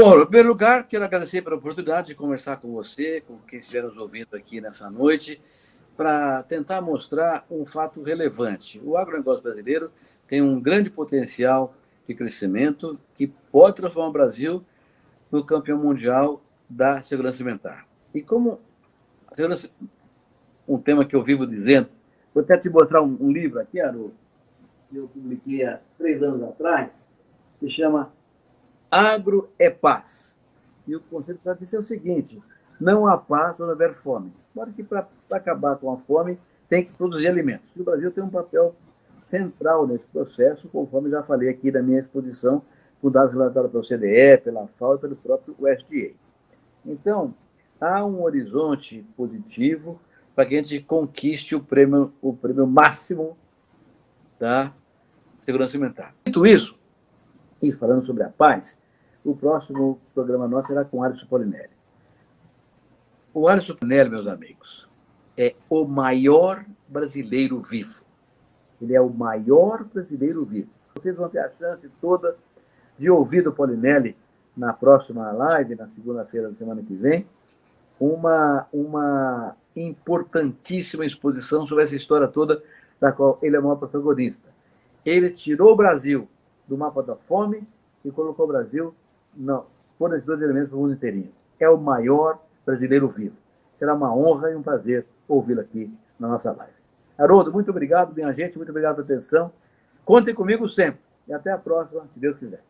Bom, em primeiro lugar, quero agradecer pela oportunidade de conversar com você, com quem estiver nos ouvindo aqui nessa noite, para tentar mostrar um fato relevante. O agronegócio brasileiro tem um grande potencial de crescimento que pode transformar o Brasil no campeão mundial da segurança alimentar. E como segurança, um tema que eu vivo dizendo, vou até te mostrar um, um livro aqui, Aru, que eu publiquei há três anos atrás, se chama Agro é Paz. E o conceito para dizer é o seguinte: não há paz onde houver fome. Claro que para acabar com a fome tem que produzir alimentos. E o Brasil tem um papel central nesse processo, conforme já falei aqui na minha exposição, com dados relatados pelo CDE, pela FAO e pelo próprio USDA. Então, há um horizonte positivo para que a gente conquiste o prêmio, o prêmio máximo da segurança alimentar. Dito isso, e falando sobre a paz, o próximo programa nosso será com Alisson Polinelli. O Alisson Polinelli, meus amigos, é o maior brasileiro vivo. Ele é o maior brasileiro vivo. Vocês vão ter a chance toda de ouvir do Polinelli na próxima live, na segunda-feira da semana que vem, uma, uma importantíssima exposição sobre essa história toda da qual ele é o maior protagonista. Ele tirou o Brasil do mapa da fome e colocou o Brasil no fornecedor de alimentos para o mundo inteirinho. É o maior brasileiro vivo. Será uma honra e um prazer ouvi-lo aqui na nossa live. Haroldo, muito obrigado, minha gente, muito obrigado pela atenção. Contem comigo sempre. E até a próxima, se Deus quiser.